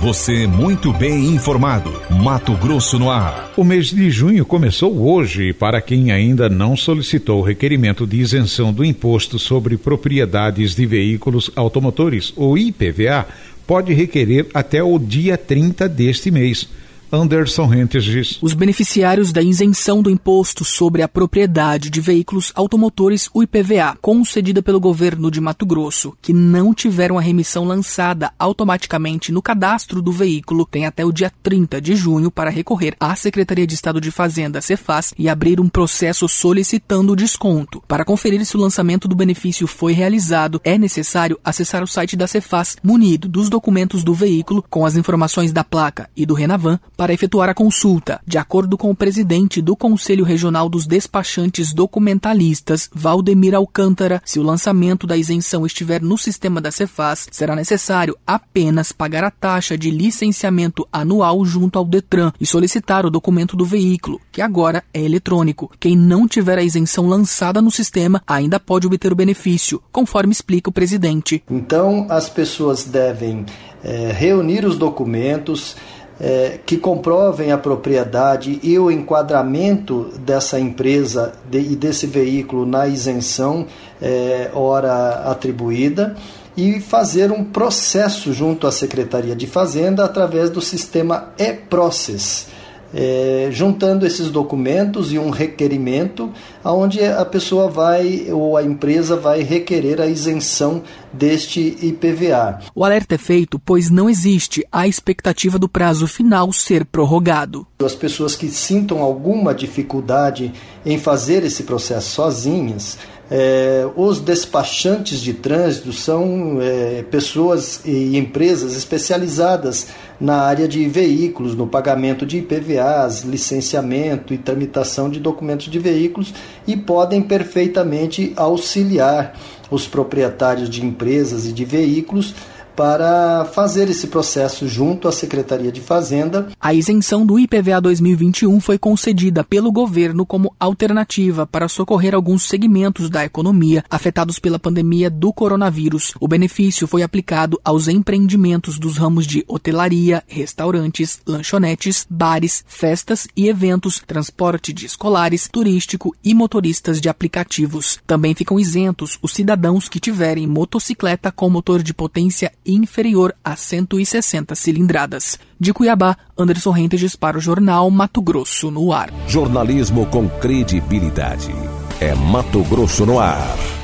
Você muito bem informado. Mato Grosso no ar. O mês de junho começou hoje e para quem ainda não solicitou o requerimento de isenção do imposto sobre propriedades de veículos automotores, o IPVA, pode requerer até o dia 30 deste mês. Anderson Rentes diz. Os beneficiários da isenção do imposto sobre a propriedade de veículos automotores, o IPVA, concedida pelo governo de Mato Grosso, que não tiveram a remissão lançada automaticamente no cadastro do veículo, têm até o dia 30 de junho para recorrer à Secretaria de Estado de Fazenda, Cefaz, e abrir um processo solicitando o desconto. Para conferir se o lançamento do benefício foi realizado, é necessário acessar o site da Cefaz, munido dos documentos do veículo com as informações da placa e do Renavan para efetuar a consulta. De acordo com o presidente do Conselho Regional dos Despachantes Documentalistas, Valdemir Alcântara, se o lançamento da isenção estiver no sistema da Cefaz, será necessário apenas pagar a taxa de licenciamento anual junto ao Detran e solicitar o documento do veículo, que agora é eletrônico. Quem não tiver a isenção lançada no sistema ainda pode obter o benefício, conforme explica o presidente. Então, as pessoas devem é, reunir os documentos é, que comprovem a propriedade e o enquadramento dessa empresa de, e desse veículo na isenção é, hora atribuída e fazer um processo junto à Secretaria de Fazenda através do sistema e-process é, juntando esses documentos e um requerimento, onde a pessoa vai ou a empresa vai requerer a isenção deste IPVA. O alerta é feito pois não existe a expectativa do prazo final ser prorrogado. As pessoas que sintam alguma dificuldade em fazer esse processo sozinhas, é, os despachantes de trânsito são é, pessoas e empresas especializadas na área de veículos, no pagamento de IPVAs, licenciamento e tramitação de documentos de veículos e podem perfeitamente auxiliar os proprietários de empresas e de veículos para fazer esse processo junto à Secretaria de Fazenda. A isenção do IPVA 2021 foi concedida pelo governo como alternativa para socorrer alguns segmentos da economia afetados pela pandemia do coronavírus. O benefício foi aplicado aos empreendimentos dos ramos de hotelaria, restaurantes, lanchonetes, bares, festas e eventos, transporte de escolares, turístico e motoristas de aplicativos. Também ficam isentos os cidadãos que tiverem motocicleta com motor de potência inferior a 160 cilindradas. De Cuiabá, Anderson Rentes para o jornal Mato Grosso no ar. Jornalismo com credibilidade. É Mato Grosso no ar.